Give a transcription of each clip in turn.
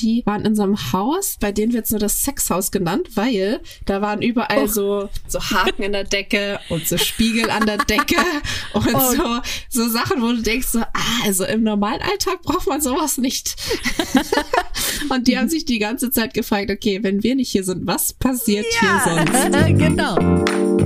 die waren in so einem Haus, bei denen wird nur das Sexhaus genannt, weil da waren überall oh. so, so Haken in der Decke und so Spiegel an der Decke und oh. so, so Sachen, wo du denkst so, ah, also im normalen Alltag braucht man sowas nicht. und die haben sich die ganze Zeit gefragt, okay, wenn wir nicht hier sind, was passiert ja. hier sonst? genau.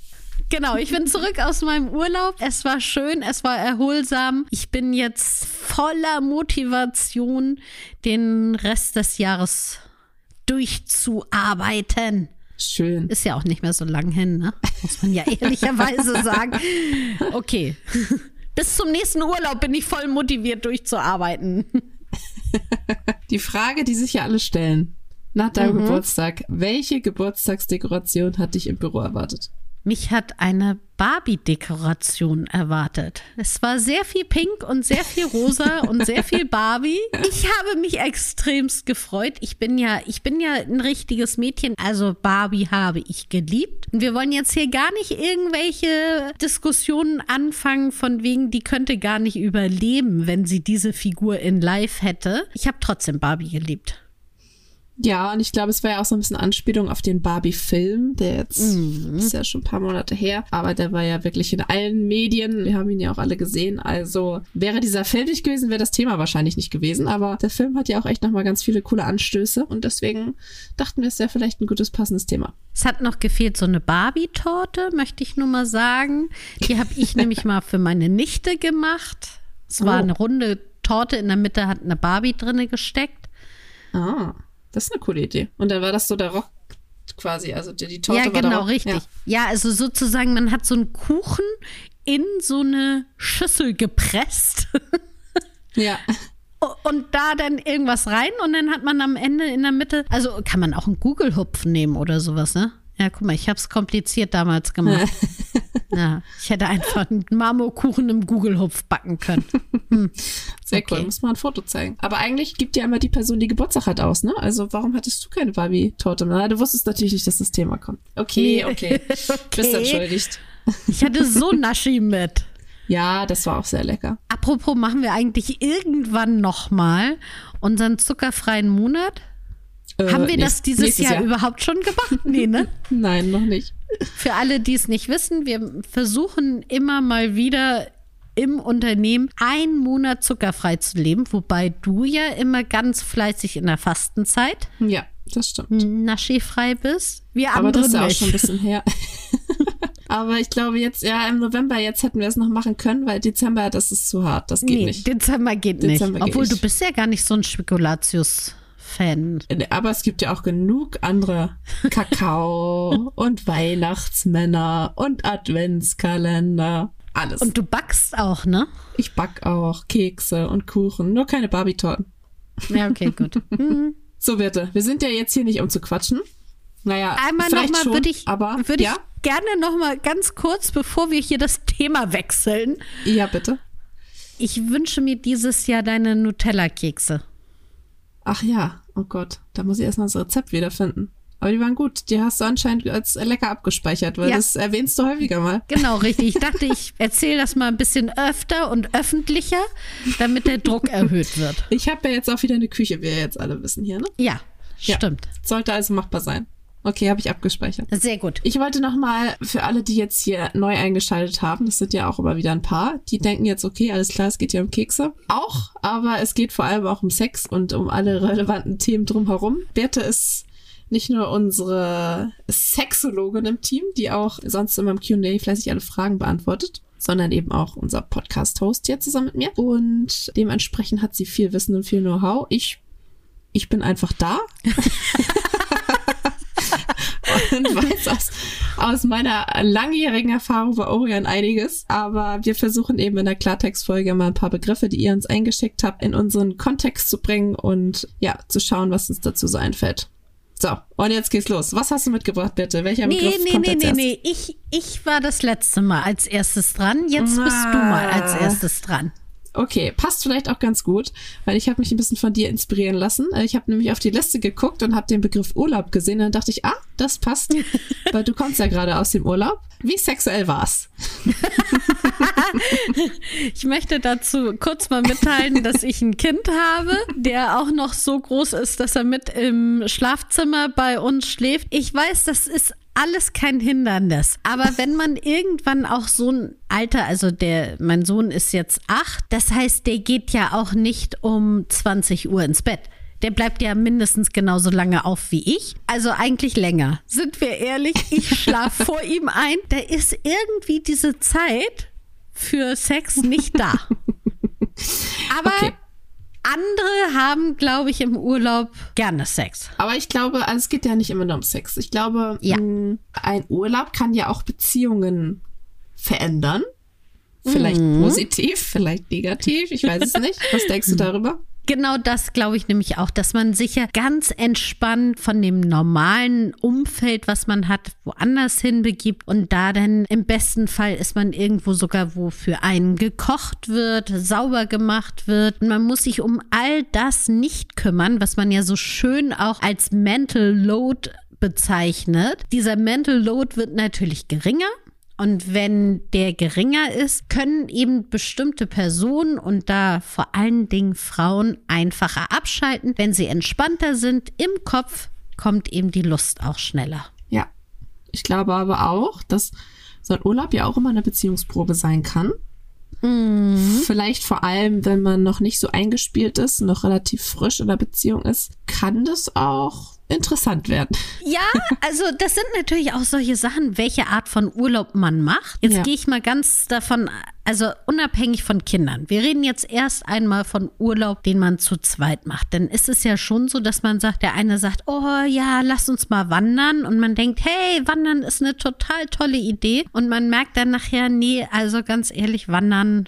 Genau, ich bin zurück aus meinem Urlaub. Es war schön, es war erholsam. Ich bin jetzt voller Motivation, den Rest des Jahres durchzuarbeiten. Schön. Ist ja auch nicht mehr so lang hin, ne? Muss man ja ehrlicherweise sagen. Okay. Bis zum nächsten Urlaub bin ich voll motiviert durchzuarbeiten. Die Frage, die sich ja alle stellen nach deinem mhm. Geburtstag, welche Geburtstagsdekoration hat dich im Büro erwartet? Mich hat eine Barbie-Dekoration erwartet. Es war sehr viel Pink und sehr viel Rosa und sehr viel Barbie. Ich habe mich extremst gefreut. Ich bin ja, ich bin ja ein richtiges Mädchen. Also Barbie habe ich geliebt. Und wir wollen jetzt hier gar nicht irgendwelche Diskussionen anfangen von wegen, die könnte gar nicht überleben, wenn sie diese Figur in Live hätte. Ich habe trotzdem Barbie geliebt. Ja, und ich glaube, es war ja auch so ein bisschen Anspielung auf den Barbie-Film, der jetzt mhm. ist ja schon ein paar Monate her, aber der war ja wirklich in allen Medien. Wir haben ihn ja auch alle gesehen. Also wäre dieser Film nicht gewesen, wäre das Thema wahrscheinlich nicht gewesen. Aber der Film hat ja auch echt nochmal ganz viele coole Anstöße und deswegen dachten wir, es wäre vielleicht ein gutes, passendes Thema. Es hat noch gefehlt so eine Barbie-Torte, möchte ich nur mal sagen. Die habe ich nämlich mal für meine Nichte gemacht. Es war oh. eine runde Torte, in der Mitte hat eine Barbie drinne gesteckt. Ah. Das ist eine coole Idee. Und dann war das so der Rock quasi, also die, die Torte ja, war genau, richtig. Ja. ja, also sozusagen, man hat so einen Kuchen in so eine Schüssel gepresst. ja. Und da dann irgendwas rein und dann hat man am Ende in der Mitte, also kann man auch einen Google-Hupfen nehmen oder sowas, ne? Ja, guck mal, ich habe es kompliziert damals gemacht. ja, ich hätte einfach einen Marmorkuchen im Google-Hupf backen können. Hm. Sehr okay. cool, muss man ein Foto zeigen. Aber eigentlich gibt ja immer die Person, die Geburtstag hat, aus, ne? Also warum hattest du keine Barbie-Torte? Na, du wusstest natürlich nicht, dass das Thema kommt. Okay, okay. okay. Bist entschuldigt. Ich hatte so Naschi mit. Ja, das war auch sehr lecker. Apropos, machen wir eigentlich irgendwann nochmal unseren zuckerfreien Monat? Äh, Haben wir das dieses Jahr, Jahr, überhaupt schon gemacht? Nee, ne? Nein, noch nicht. Für alle, die es nicht wissen, wir versuchen immer mal wieder im Unternehmen einen Monat zuckerfrei zu leben, wobei du ja immer ganz fleißig in der Fastenzeit. Ja, das stimmt. Naschifrei bist. Wir Aber das ist ja auch schon ein bisschen her. Aber ich glaube jetzt, ja, im November jetzt hätten wir es noch machen können, weil Dezember, das ist zu hart. Das geht nee, nicht. Dezember geht Dezember nicht. Obwohl, nicht. du bist ja gar nicht so ein Spekulatius. Fan. Aber es gibt ja auch genug andere Kakao und Weihnachtsmänner und Adventskalender. Alles. Und du backst auch, ne? Ich back auch Kekse und Kuchen, nur keine Barbie-Torten. Ja, okay, gut. Mhm. So, bitte. Wir sind ja jetzt hier nicht, um zu quatschen. Naja, Einmal vielleicht noch schon, würde ich, aber würde ja? ich gerne noch mal ganz kurz, bevor wir hier das Thema wechseln. Ja, bitte. Ich wünsche mir dieses Jahr deine Nutella-Kekse. Ach ja, oh Gott, da muss ich erst mal das Rezept wiederfinden. Aber die waren gut. Die hast du anscheinend als lecker abgespeichert, weil ja. das erwähnst du häufiger mal. Genau, richtig. Ich dachte, ich erzähle das mal ein bisschen öfter und öffentlicher, damit der Druck erhöht wird. Ich habe ja jetzt auch wieder eine Küche, wie wir jetzt alle wissen hier, ne? Ja, ja. stimmt. Sollte also machbar sein. Okay, habe ich abgespeichert. Sehr gut. Ich wollte noch mal für alle, die jetzt hier neu eingeschaltet haben, das sind ja auch immer wieder ein paar, die denken jetzt, okay, alles klar, es geht ja um Kekse. Auch, aber es geht vor allem auch um Sex und um alle relevanten Themen drumherum. Berthe ist nicht nur unsere Sexologin im Team, die auch sonst immer im Q&A fleißig alle Fragen beantwortet, sondern eben auch unser Podcast-Host hier zusammen mit mir. Und dementsprechend hat sie viel Wissen und viel Know-how. Ich, ich bin einfach da. und weiß aus, aus meiner langjährigen Erfahrung bei Orion einiges. Aber wir versuchen eben in der Klartextfolge mal ein paar Begriffe, die ihr uns eingeschickt habt, in unseren Kontext zu bringen und ja, zu schauen, was uns dazu so einfällt. So, und jetzt geht's los. Was hast du mitgebracht, bitte? Welcher Nee, Begriff nee, kommt nee, als nee, erstes? nee. Ich, ich war das letzte Mal als erstes dran. Jetzt bist du mal als Ah. erstes dran. Okay, passt vielleicht auch ganz gut, weil ich habe mich ein bisschen von dir inspirieren lassen. Äh, Ich habe nämlich auf die Liste geguckt und habe den Begriff Urlaub gesehen. Und dann dachte ich, ah, das passt, weil du kommst ja gerade aus dem Urlaub. Wie sexuell war's? Ich möchte dazu kurz mal mitteilen, dass ich ein Kind habe, der auch noch so groß ist, dass er mit im Schlafzimmer bei uns schläft. Ich weiß, das ist alles kein Hindernis. Aber wenn man irgendwann auch so ein Alter, also der, mein Sohn ist jetzt acht, das heißt, der geht ja auch nicht um 20 Uhr ins Bett. Der bleibt ja mindestens genauso lange auf wie ich. Also eigentlich länger. Sind wir ehrlich? Ich schlafe vor ihm ein. Da ist irgendwie diese Zeit für Sex nicht da. Aber Okay. Andere haben, glaube ich, im Urlaub gerne Sex. Aber ich glaube, also es geht ja nicht immer nur um Sex. Ich glaube, Ja. mh, ein Urlaub kann ja auch Beziehungen verändern. Vielleicht positiv, vielleicht negativ. Ich weiß es nicht. Was denkst du darüber? Genau das glaube ich nämlich auch, dass man sich ja ganz entspannt von dem normalen Umfeld, was man hat, woanders hin begibt und da dann im besten Fall ist man irgendwo sogar, wo für einen gekocht wird, sauber gemacht wird. Und man muss sich um all das nicht kümmern, was man ja so schön auch als Mental Load bezeichnet. Dieser Mental Load wird natürlich geringer. Und wenn der geringer ist, können eben bestimmte Personen und da vor allen Dingen Frauen einfacher abschalten. Wenn sie entspannter sind im Kopf, kommt eben die Lust auch schneller. Ja. Ich glaube aber auch, dass so ein Urlaub ja auch immer eine Beziehungsprobe sein kann. Vielleicht vor allem, wenn man noch nicht so eingespielt ist, noch relativ frisch in der Beziehung ist, kann das auch interessant werden. Ja, also das sind natürlich auch solche Sachen, welche Art von Urlaub man macht. Jetzt Ja. gehe ich mal ganz davon, also unabhängig von Kindern. Wir reden jetzt erst einmal von Urlaub, den man zu zweit macht. Denn ist es ja schon so, dass man sagt, der eine sagt, oh ja, lass uns mal wandern. Und man denkt, hey, wandern ist eine total tolle Idee. Und man merkt dann nachher, nee, also ganz ehrlich, wandern,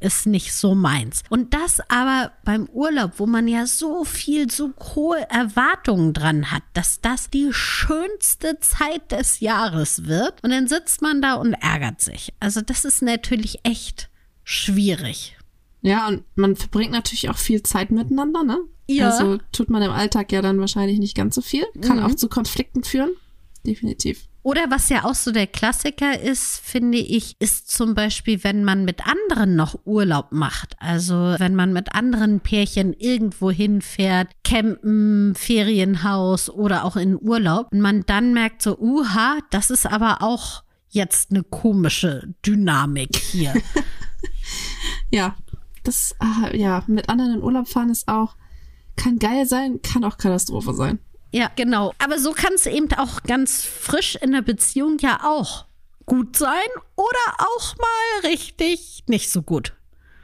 ist nicht so meins. Und das aber beim Urlaub, wo man ja so viel, so hohe Erwartungen dran hat, dass das die schönste Zeit des Jahres wird. Und dann sitzt man da und ärgert sich. Also das ist natürlich echt schwierig. Ja, und man verbringt natürlich auch viel Zeit miteinander, ne? Ja. Also tut man im Alltag ja dann wahrscheinlich nicht ganz so viel. Kann Mhm. auch zu Konflikten führen. Definitiv. Oder was ja auch so der Klassiker ist, finde ich, ist zum Beispiel, wenn man mit anderen noch Urlaub macht. Also wenn man mit anderen Pärchen irgendwo hinfährt, campen, Ferienhaus oder auch in Urlaub und man dann merkt so, uha, das ist aber auch jetzt eine komische Dynamik hier. Ja, das, ah, ja, mit anderen in Urlaub fahren ist auch, kann geil sein, kann auch Katastrophe sein. Ja, genau. Aber so kann es eben auch ganz frisch in der Beziehung ja auch gut sein oder auch mal richtig nicht so gut.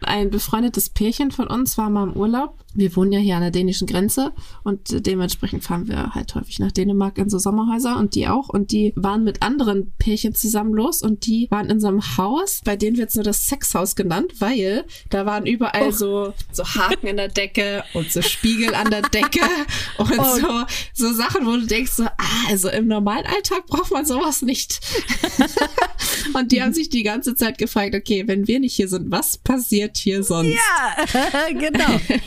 Ein befreundetes Pärchen von uns war mal im Urlaub. Wir wohnen ja hier an der dänischen Grenze und dementsprechend fahren wir halt häufig nach Dänemark in so Sommerhäuser und die auch. Und die waren mit anderen Pärchen zusammen los und die waren in so einem Haus, bei denen wird es nur das Sexhaus genannt, weil da waren überall so, so Haken in der Decke und so Spiegel an der Decke und so, so Sachen, wo du denkst so, ah, also im normalen Alltag braucht man sowas nicht. und die haben sich die ganze Zeit gefragt, okay, wenn wir nicht hier sind, was passiert hier sonst? Ja, genau.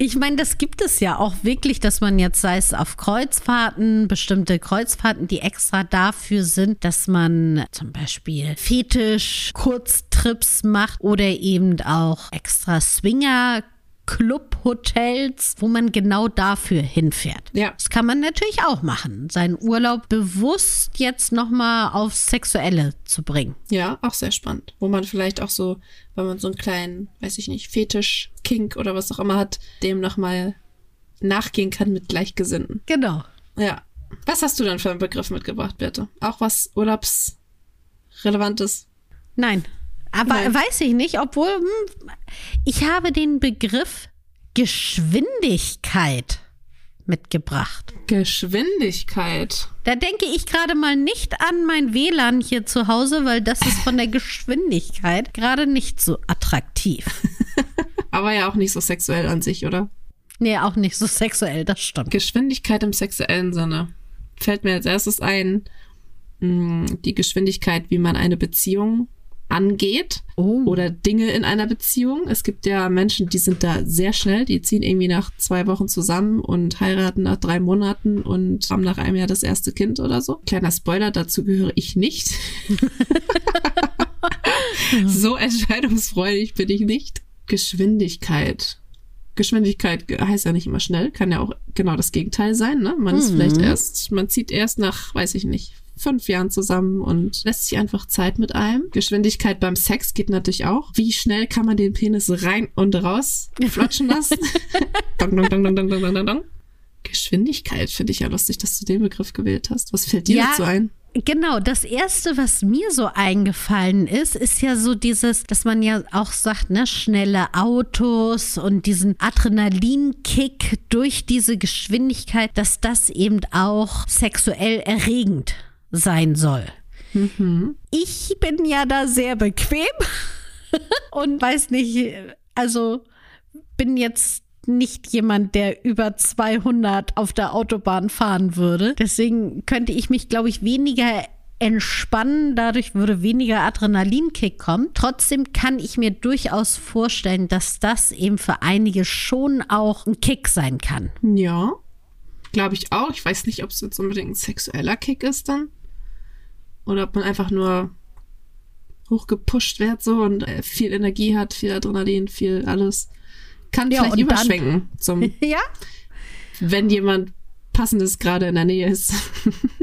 Ich meine, das gibt es ja auch wirklich, dass man jetzt, sei es auf Kreuzfahrten, bestimmte Kreuzfahrten, die extra dafür sind, dass man zum Beispiel Fetisch, Kurztrips macht oder eben auch extra Swinger. Clubhotels, wo man genau dafür hinfährt. Ja. Das kann man natürlich auch machen, seinen Urlaub bewusst jetzt nochmal aufs Sexuelle zu bringen. Ja, auch sehr spannend. Wo man vielleicht auch so, wenn man so einen kleinen, weiß ich nicht, Fetisch, Kink oder was auch immer hat, dem nochmal nachgehen kann mit Gleichgesinnten. Genau. Ja. Was hast du denn für einen Begriff mitgebracht, bitte? Auch was Urlaubsrelevantes? Nein. Aber Nein. weiß ich nicht, obwohl hm, ich habe den Begriff Geschwindigkeit mitgebracht. Geschwindigkeit. Da denke ich gerade mal nicht an mein WLAN hier zu Hause, weil das ist von der Geschwindigkeit gerade nicht so attraktiv. Aber ja auch nicht so sexuell an sich, oder? Nee, auch nicht so sexuell, das stimmt. Geschwindigkeit im sexuellen Sinne. Fällt mir als erstes ein, mh, die Geschwindigkeit, wie man eine Beziehung angeht Oh. oder Dinge in einer Beziehung. Es gibt ja Menschen, die sind da sehr schnell, die ziehen irgendwie nach zwei Wochen zusammen und heiraten nach drei Monaten und haben nach einem Jahr das erste Kind oder so. Kleiner Spoiler, dazu gehöre ich nicht. so entscheidungsfreudig bin ich nicht. Geschwindigkeit. Geschwindigkeit heißt ja nicht immer schnell, kann ja auch genau das Gegenteil sein. Ne? Man ist Mhm. vielleicht erst, man zieht erst nach, weiß ich nicht, fünf Jahren zusammen und lässt sich einfach Zeit mit einem. Geschwindigkeit beim Sex geht natürlich auch. Wie schnell kann man den Penis rein und raus flutschen lassen? dong, dong, dong, dong, dong, dong, dong, dong. Geschwindigkeit finde ich ja lustig, dass du den Begriff gewählt hast. Was fällt dir Ja, dazu ein? Genau, das erste, was mir so eingefallen ist, ist ja so dieses, dass man ja auch sagt, ne, schnelle Autos und diesen Adrenalinkick durch diese Geschwindigkeit, dass das eben auch sexuell erregend sein soll. Ich bin ja da sehr bequem und weiß nicht, also bin jetzt nicht jemand, der über 200 auf der Autobahn fahren würde. Deswegen könnte ich mich, glaube ich, weniger entspannen. Dadurch würde weniger Adrenalinkick kommen. Trotzdem kann ich mir durchaus vorstellen, dass das eben für einige schon auch ein Kick sein kann. Ja, glaube ich auch. Ich weiß nicht, ob es jetzt unbedingt ein sexueller Kick ist dann. Oder ob man einfach nur hochgepusht wird so und äh, viel Energie hat, viel Adrenalin, viel alles. Kann Ja, vielleicht und dann- überschwenken, zum, Ja, wenn jemand passendes gerade in der Nähe ist.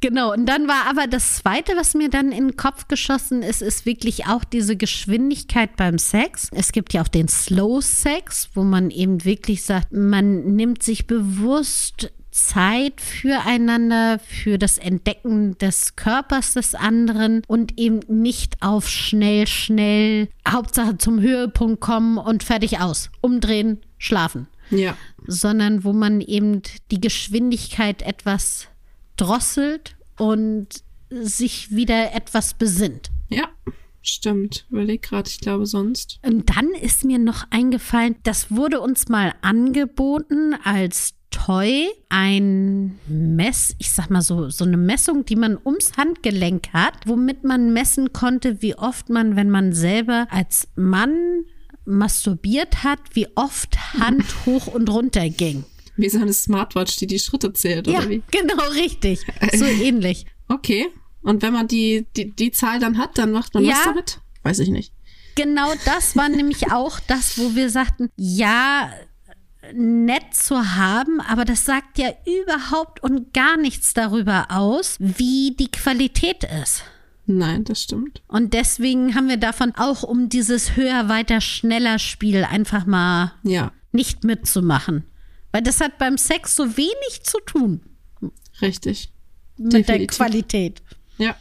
Genau, und dann war aber das Zweite, was mir dann in den Kopf geschossen ist, ist wirklich auch diese Geschwindigkeit beim Sex. Es gibt ja auch den Slow Sex, wo man eben wirklich sagt, man nimmt sich bewusst Zeit füreinander, für das Entdecken des Körpers des anderen und eben nicht auf schnell, schnell, Hauptsache zum Höhepunkt kommen und fertig aus. Umdrehen, schlafen ja, sondern wo man eben die Geschwindigkeit etwas drosselt und sich wieder etwas besinnt. ja, stimmt. Überleg gerade, ich glaube sonst. Und dann ist mir noch eingefallen, das wurde uns mal angeboten als Toy, ein Mess, ich sag mal so, so eine Messung, die man ums Handgelenk hat, womit man messen konnte, wie oft man, wenn man selber als Mann masturbiert hat, wie oft Hand hoch und runter ging. Wie so eine Smartwatch, die die Schritte zählt, Ja, oder wie? genau richtig. So ähnlich. Okay. Und wenn man die, die, die Zahl dann hat, dann macht man Ja. was damit? Weiß ich nicht. Genau das war nämlich auch das, wo wir sagten, ja, nett zu haben, aber das sagt ja überhaupt und gar nichts darüber aus, wie die Qualität ist. Nein, das stimmt. Und deswegen haben wir davon auch um dieses höher, weiter, schneller Spiel einfach mal Ja, nicht mitzumachen. Weil das hat beim Sex so wenig zu tun richtig. mit der Definitiv. Qualität. Ja,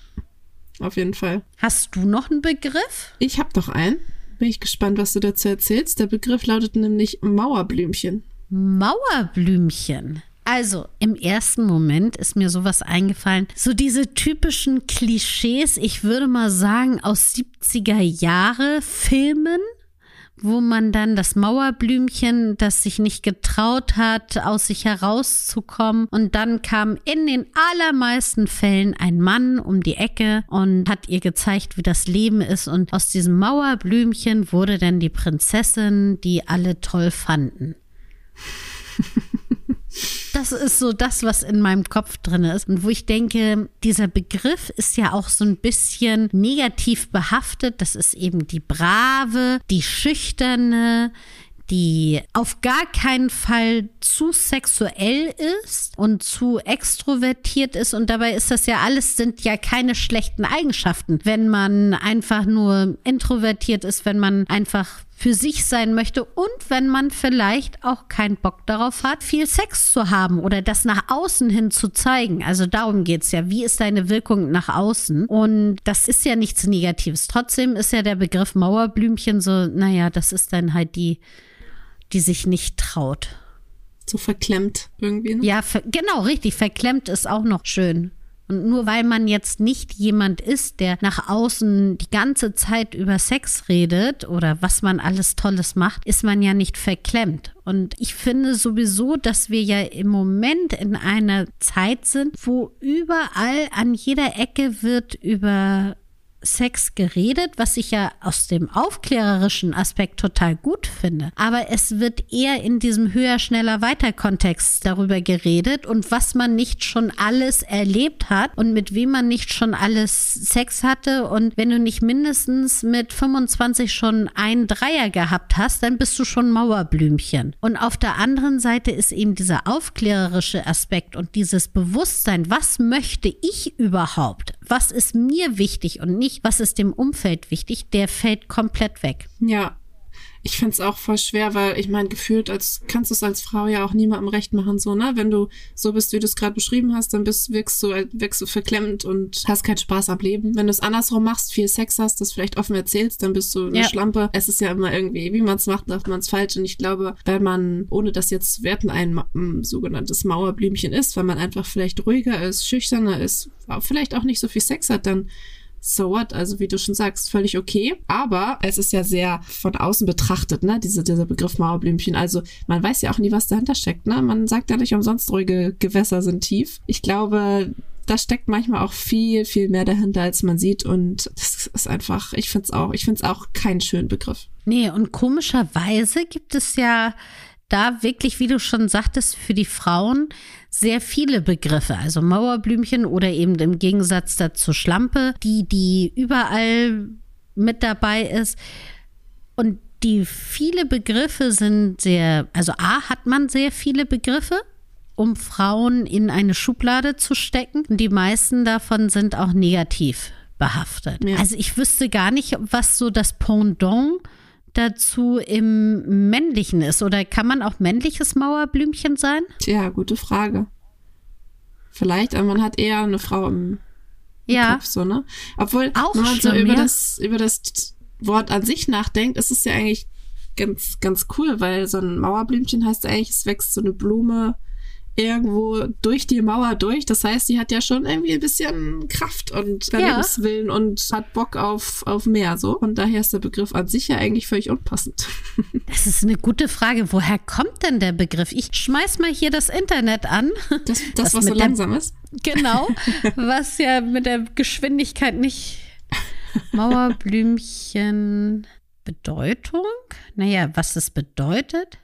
auf jeden Fall. Hast du noch einen Begriff? Ich habe doch einen. Bin ich gespannt, was du dazu erzählst. Der Begriff lautet nämlich Mauerblümchen. Mauerblümchen. Also, im ersten Moment ist mir sowas eingefallen. So diese typischen Klischees, ich würde mal sagen, aus 70er Jahre Filmen, wo man dann das Mauerblümchen, das sich nicht getraut hat, aus sich herauszukommen. Und dann kam in den allermeisten Fällen ein Mann um die Ecke und hat ihr gezeigt, wie das Leben ist. Und aus diesem Mauerblümchen wurde dann die Prinzessin, die alle toll fanden. Das ist so das, was in meinem Kopf drin ist. Und wo ich denke, dieser Begriff ist ja auch so ein bisschen negativ behaftet. Das ist eben die brave, die schüchterne, die auf gar keinen Fall zu sexuell ist und zu extrovertiert ist. Und dabei ist das ja alles, sind ja keine schlechten Eigenschaften. Wenn man einfach nur introvertiert ist, wenn man einfach für sich sein möchte und wenn man vielleicht auch keinen Bock darauf hat, viel Sex zu haben oder das nach außen hin zu zeigen. Also darum geht's ja. Wie ist deine Wirkung nach außen? Und das ist ja nichts Negatives. Trotzdem ist ja der Begriff Mauerblümchen so, naja, das ist dann halt die, die sich nicht traut. So verklemmt irgendwie. Ne? Ja, ver genau, richtig. Verklemmt ist auch noch schön. Und nur weil man jetzt nicht jemand ist, der nach außen die ganze Zeit über Sex redet oder was man alles Tolles macht, ist man ja nicht verklemmt. Und ich finde sowieso, dass wir ja im Moment in einer Zeit sind, wo überall an jeder Ecke wird über Sex geredet, was ich ja aus dem aufklärerischen Aspekt total gut finde. Aber es wird eher in diesem höher, schneller, weiter Kontext darüber geredet und was man nicht schon alles erlebt hat und mit wem man nicht schon alles Sex hatte. Und wenn du nicht mindestens mit 25 schon einen Dreier gehabt hast, dann bist du schon Mauerblümchen. Und auf der anderen Seite ist eben dieser aufklärerische Aspekt und dieses Bewusstsein, was möchte ich überhaupt? Was ist mir wichtig und nicht, was ist dem Umfeld wichtig, der fällt komplett weg. Ja, ich finde es auch voll schwer, weil ich meine, gefühlt als kannst du es als Frau ja auch niemandem recht machen, so, ne? Wenn du so bist, wie du es gerade beschrieben hast, dann bist, wirkst du, wirkst du verklemmt und hast keinen Spaß am Leben. Wenn du es andersrum machst, viel Sex hast, das vielleicht offen erzählst, dann bist du eine ja. Schlampe. Es ist ja immer irgendwie, wie man es macht, macht man es falsch. Und ich glaube, wenn man, ohne das jetzt zu werten, ein, ein sogenanntes Mauerblümchen ist, weil man einfach vielleicht ruhiger ist, schüchterner ist, vielleicht auch nicht so viel Sex hat, dann so what? Also wie du schon sagst, völlig okay. Aber es ist ja sehr von außen betrachtet, ne? Diese, dieser Begriff Mauerblümchen. Also man weiß ja auch nie, was dahinter steckt, ne? Man sagt ja nicht umsonst, ruhige Gewässer sind tief. Ich glaube, da steckt manchmal auch viel, viel mehr dahinter, als man sieht. Und das ist einfach, ich finde es auch, ich finde es auch keinen schönen Begriff. Nee, und komischerweise gibt es ja da wirklich, wie du schon sagtest, für die Frauen sehr viele Begriffe, also Mauerblümchen oder eben im Gegensatz dazu Schlampe, die, die überall mit dabei ist. Und die viele Begriffe sind sehr, also A hat man sehr viele Begriffe, um Frauen in eine Schublade zu stecken. Und die meisten davon sind auch negativ behaftet. Ja. Also ich wüsste gar nicht, was so das Pendant dazu im männlichen ist. Oder kann man auch männliches Mauerblümchen sein? Tja, gute Frage. Vielleicht, aber man hat eher eine Frau im, ja. Kopf, so, ne? Obwohl, auch wenn man so über, ja. das, über das Wort an sich nachdenkt, ist es ja eigentlich ganz, ganz cool, weil so ein Mauerblümchen heißt eigentlich, es wächst so eine Blume irgendwo durch die Mauer durch. Das heißt, sie hat ja schon irgendwie ein bisschen Kraft und Lebenswillen ja. und hat Bock auf, auf mehr so. Und daher ist der Begriff an sich ja eigentlich völlig unpassend. Das ist eine gute Frage. Woher kommt denn der Begriff? Ich schmeiß mal hier das Internet an. Das, das was so langsam ist. Genau, was ja mit der Geschwindigkeit nicht. Mauerblümchen Bedeutung? Naja, was das bedeutet?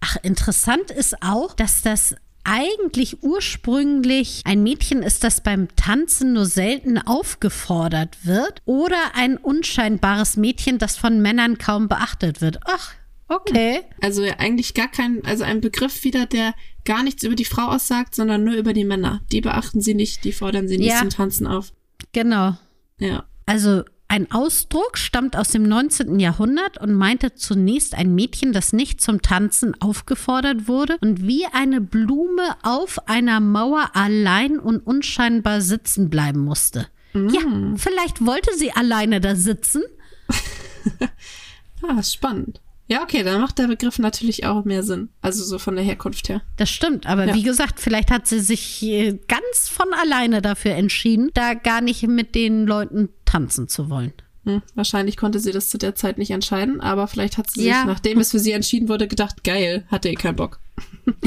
Ach, interessant ist auch, dass das eigentlich ursprünglich ein Mädchen ist, das beim Tanzen nur selten aufgefordert wird oder ein unscheinbares Mädchen, das von Männern kaum beachtet wird. Ach, okay. Also eigentlich gar kein, also ein Begriff wieder, der gar nichts über die Frau aussagt, sondern nur über die Männer. Die beachten sie nicht, die fordern sie nicht ja. zum Tanzen auf. Genau. Ja. Also ein Ausdruck stammt aus dem 19. Jahrhundert und meinte zunächst ein Mädchen, das nicht zum Tanzen aufgefordert wurde und wie eine Blume auf einer Mauer allein und unscheinbar sitzen bleiben musste. Mm. Ja, vielleicht wollte sie alleine da sitzen. ah, spannend. Ja, okay, dann macht der Begriff natürlich auch mehr Sinn. Also so von der Herkunft her. Das stimmt, aber ja. wie gesagt, vielleicht hat sie sich ganz von alleine dafür entschieden, da gar nicht mit den Leuten tanzen zu wollen. Hm, wahrscheinlich konnte sie das zu der Zeit nicht entscheiden, aber vielleicht hat sie ja. sich, nachdem es für sie entschieden wurde, gedacht, geil, hatte eh keinen Bock.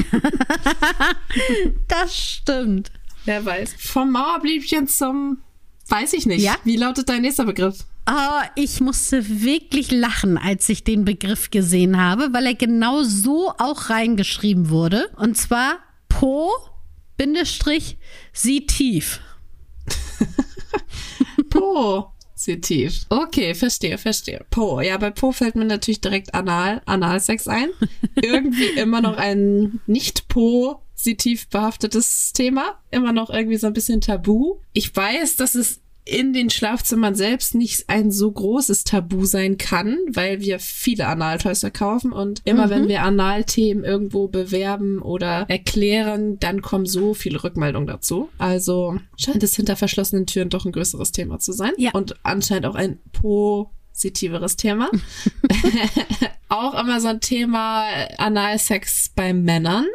das stimmt. Wer weiß. Vom Mauerbliebchen zum, weiß ich nicht. Ja? Wie lautet dein nächster Begriff? Oh, ich musste wirklich lachen, als ich den Begriff gesehen habe, weil er genau so auch reingeschrieben wurde. Und zwar Po, Bindestrich, sie tief. po, sie tief. Okay, verstehe, verstehe. Po, ja, bei Po fällt mir natürlich direkt Anal, Analsex ein. Irgendwie immer noch ein nicht Po, sie tief behaftetes Thema. Immer noch irgendwie so ein bisschen tabu. Ich weiß, dass es in den Schlafzimmern selbst nicht ein so großes Tabu sein kann, weil wir viele Analtoys verkaufen und immer mhm. wenn wir Analthemen irgendwo bewerben oder erklären, dann kommen so viele Rückmeldungen dazu. Also scheint es hinter verschlossenen Türen doch ein größeres Thema zu sein ja. und anscheinend auch ein positiveres Thema. auch immer so ein Thema Analsex bei Männern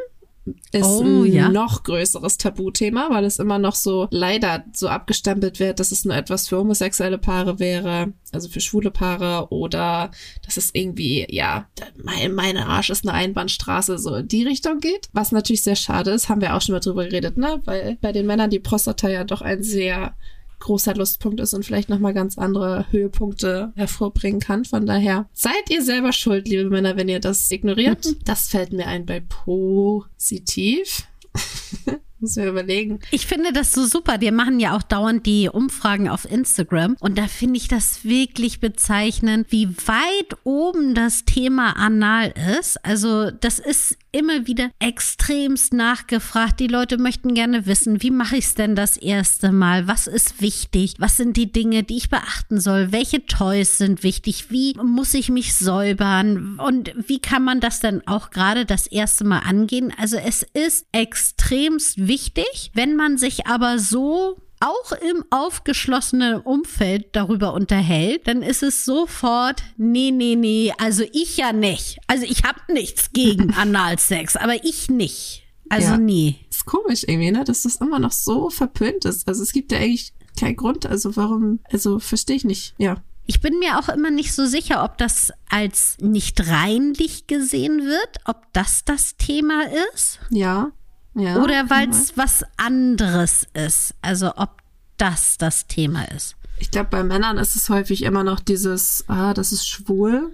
ist Oh, ein ja. noch größeres Tabuthema, weil es immer noch so leider so abgestempelt wird, dass es nur etwas für homosexuelle Paare wäre, also für schwule Paare oder dass es irgendwie, ja, mein, mein Arsch ist eine Einbahnstraße, so in die Richtung geht. Was natürlich sehr schade ist, haben wir auch schon mal drüber geredet, ne? Weil bei den Männern die Prostata ja doch ein sehr großer Lustpunkt ist und vielleicht nochmal ganz andere Höhepunkte hervorbringen kann. Von daher seid ihr selber schuld, liebe Männer, wenn ihr das ignoriert. Das fällt mir ein bei positiv. Muss mir überlegen. Ich finde das so super. Wir machen ja auch dauernd die Umfragen auf Instagram. Und da finde ich das wirklich bezeichnend, wie weit oben das Thema Anal ist. Also das ist immer wieder extremst nachgefragt. Die Leute möchten gerne wissen, wie mache ich es denn das erste Mal? Was ist wichtig? Was sind die Dinge, die ich beachten soll? Welche Toys sind wichtig? Wie muss ich mich säubern? Und wie kann man das denn auch gerade das erste Mal angehen? Also es ist extremst wichtig, wenn man sich aber so auch im aufgeschlossenen Umfeld darüber unterhält, dann ist es sofort, nee, nee, nee, also ich ja nicht. Also ich habe nichts gegen Analsex, aber ich nicht. Also Ja. nee. Ist komisch irgendwie, ne? Dass das immer noch so verpönt ist. Also es gibt ja eigentlich keinen Grund. Also warum, also verstehe ich nicht. Ja. Ich bin mir auch immer nicht so sicher, ob das als nicht reinlich gesehen wird, ob das das Thema ist Ja. Ja. oder weil es was anderes ist. Also ob das das Thema ist. Ich glaube, bei Männern ist es häufig immer noch dieses, ah, das ist schwul.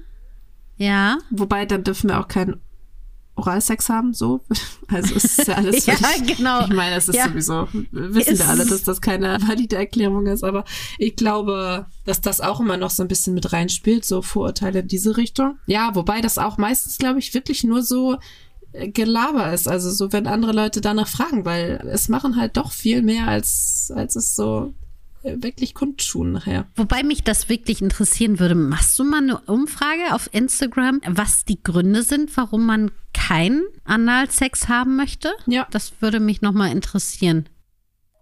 Ja. Wobei, dann dürfen wir auch keinen Oralsex haben, so. Also es ist ja alles. Ja, genau. Ich meine, es ist Ja. sowieso, wissen Ist- wir alle, dass das keine valide Erklärung ist, aber ich glaube, dass das auch immer noch so ein bisschen mit reinspielt, so Vorurteile in diese Richtung. Ja, wobei das auch meistens, glaube ich, wirklich nur so Gelaber ist, also so, wenn andere Leute danach fragen, weil es machen halt doch viel mehr, als, als es so äh, wirklich kundtun nachher. Wobei mich das wirklich interessieren würde, machst du mal eine Umfrage auf Instagram, was die Gründe sind, warum man keinen Analsex haben möchte? Ja. Das würde mich nochmal interessieren.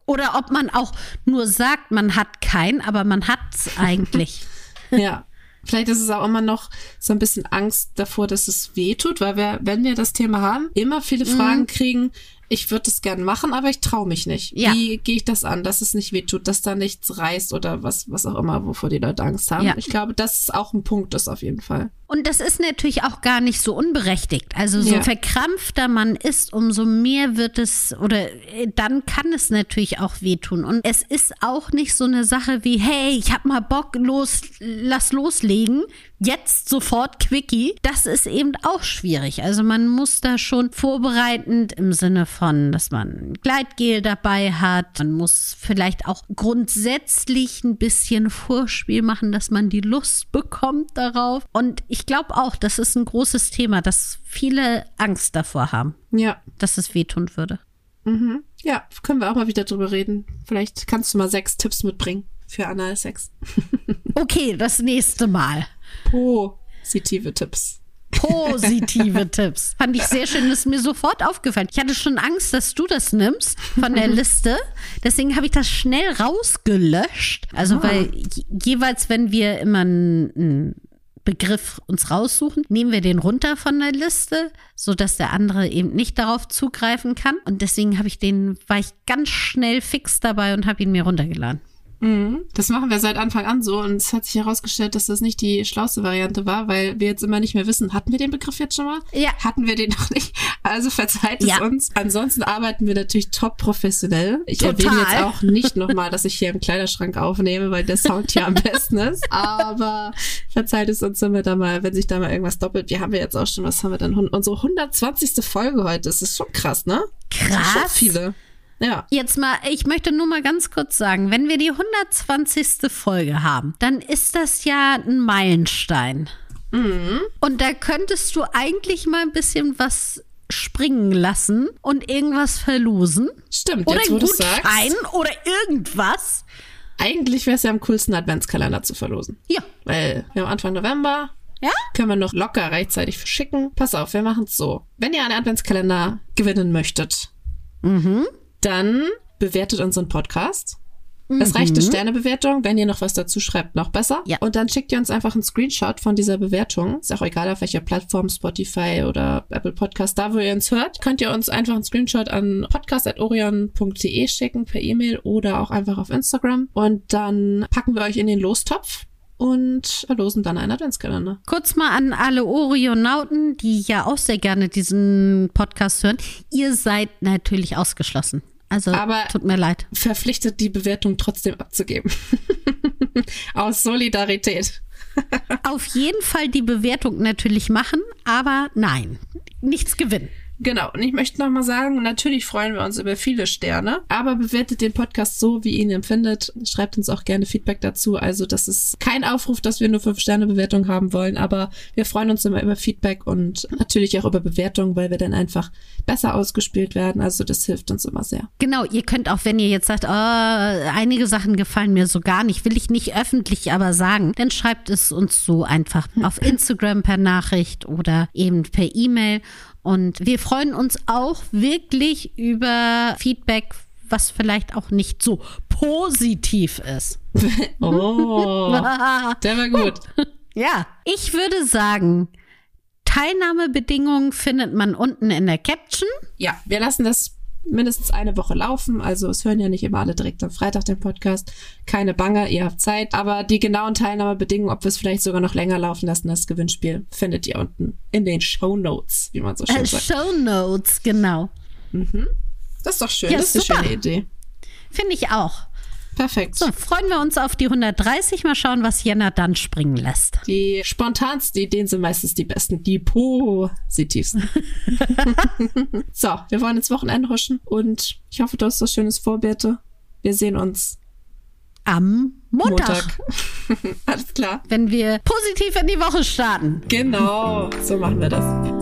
Oder ob man auch nur sagt, man hat keinen, aber man hat es eigentlich. Ja. Vielleicht ist es auch immer noch so ein bisschen Angst davor, dass es weh tut, weil wir, wenn wir das Thema haben, immer viele Mhm. Fragen kriegen, ich würde es gern machen, aber ich traue mich nicht. Ja. Wie gehe ich das an, dass es nicht weh tut, dass da nichts reißt oder was, was auch immer, wovor die Leute Angst haben. Ja. Ich glaube, das ist auch ein Punkt, das auf jeden Fall. Und das ist natürlich auch gar nicht so unberechtigt. Also so Ja. verkrampfter man ist, umso mehr wird es oder äh, dann kann es natürlich auch wehtun. Und es ist auch nicht so eine Sache wie, hey, ich hab mal Bock, los, lass loslegen. Jetzt sofort Quickie. Das ist eben auch schwierig. Also man muss da schon vorbereitend im Sinne von, dass man Gleitgel dabei hat. Man muss vielleicht auch grundsätzlich ein bisschen Vorspiel machen, dass man die Lust bekommt darauf. Und ich glaube auch, das ist ein großes Thema, dass viele Angst davor haben, Ja. dass es wehtun würde. Mhm. Ja, können wir auch mal wieder drüber reden. Vielleicht kannst du mal sechs Tipps mitbringen für Analsex. Okay, das nächste Mal. Positive Tipps. Positive Tipps. Fand ich sehr schön, ist mir sofort aufgefallen. Ich hatte schon Angst, dass du das nimmst von der Liste. Deswegen habe ich das schnell rausgelöscht. Also, Ah. weil je- jeweils, wenn wir immer einen, einen Begriff uns raussuchen, nehmen wir den runter von der Liste, sodass der andere eben nicht darauf zugreifen kann. Und deswegen habe ich den, war ich ganz schnell fix dabei und habe ihn mir runtergeladen. Mhm. Das machen wir seit Anfang an so und es hat sich herausgestellt, dass das nicht die schlauste Variante war, weil wir jetzt immer nicht mehr wissen, hatten wir den Begriff jetzt schon mal? Ja. Hatten wir den noch nicht? Also verzeiht Ja. es uns. Ansonsten arbeiten wir natürlich top professionell. Ich Total. erwähne jetzt auch nicht nochmal, dass ich hier im Kleiderschrank aufnehme, weil der Sound hier am besten ist. Aber verzeiht es uns, wenn wir da mal, wenn sich da mal irgendwas doppelt. Wir haben ja jetzt auch schon, was haben wir denn? Unsere 120. Folge heute. Das ist schon krass, ne? Sind Schon Krass. viele. Ja. Jetzt mal, ich möchte nur mal ganz kurz sagen, wenn wir die 120. Folge haben, dann ist das ja ein Meilenstein. Und da könntest du eigentlich mal ein bisschen was springen lassen und irgendwas verlosen. Stimmt, Oder jetzt wo ein du sagst. Gutschein oder irgendwas. Eigentlich wäre es ja am coolsten, Adventskalender zu verlosen. Ja. Weil wir haben Anfang November. Ja? Können wir noch locker rechtzeitig verschicken. Pass auf, wir machen es so. Wenn ihr einen Adventskalender gewinnen möchtet, Mhm. Dann bewertet unseren Podcast. Es reicht eine Sternebewertung. Wenn ihr noch was dazu schreibt, noch besser. Ja. Und dann schickt ihr uns einfach einen Screenshot von dieser Bewertung. Ist auch egal, auf welcher Plattform, Spotify oder Apple Podcast, da wo ihr uns hört, könnt ihr uns einfach einen Screenshot an podcast.orion.de schicken per E-Mail oder auch einfach auf Instagram. Und dann packen wir euch in den Lostopf und verlosen dann einen Adventskalender. Kurz mal an alle Orionauten, die ja auch sehr gerne diesen Podcast hören. Ihr seid natürlich ausgeschlossen. Also Aber- tut mir leid. Verpflichtet, die Bewertung trotzdem abzugeben. Aus Solidarität. Auf jeden Fall die Bewertung natürlich machen, aber nein, nichts gewinnen. Genau, und ich möchte nochmal sagen, natürlich freuen wir uns über viele Sterne, aber bewertet den Podcast so, wie ihr ihn empfindet. Schreibt uns auch gerne Feedback dazu. Also das ist kein Aufruf, dass wir nur 5-Sterne-Bewertung haben wollen, aber wir freuen uns immer über Feedback und natürlich auch über Bewertungen, weil wir dann einfach besser ausgespielt werden. Also das hilft uns immer sehr. Genau, ihr könnt auch, wenn ihr jetzt sagt, oh, einige Sachen gefallen mir so gar nicht, will ich nicht öffentlich aber sagen, dann schreibt es uns so einfach auf Instagram per Nachricht oder eben per E-Mail. Und wir freuen uns auch wirklich über Feedback, was vielleicht auch nicht so positiv ist. Oh, der war gut. Ja, ich würde sagen, Teilnahmebedingungen findet man unten in der Caption. Ja, wir lassen das mindestens eine Woche laufen. Also es hören ja nicht immer alle direkt am Freitag den Podcast. Keine Bange, ihr habt Zeit. Aber die genauen Teilnahmebedingungen, ob wir es vielleicht sogar noch länger laufen lassen, das Gewinnspiel, findet ihr unten in den Show Notes, wie man so schön Äh, sagt. Show Notes, genau. Das ist doch schön, Ja, das ist super. eine schöne Idee. Finde ich auch. Perfekt. So, freuen wir uns auf die 130. Mal schauen, was Jenna dann springen lässt. Die spontansten Ideen sind meistens die besten, die positivsten. so, wir wollen ins Wochenende huschen und ich hoffe, du hast was Schönes vor, Birte. Wir sehen uns Am Montag, Montag. Alles klar. wenn wir positiv in die Woche starten. Genau, so machen wir das.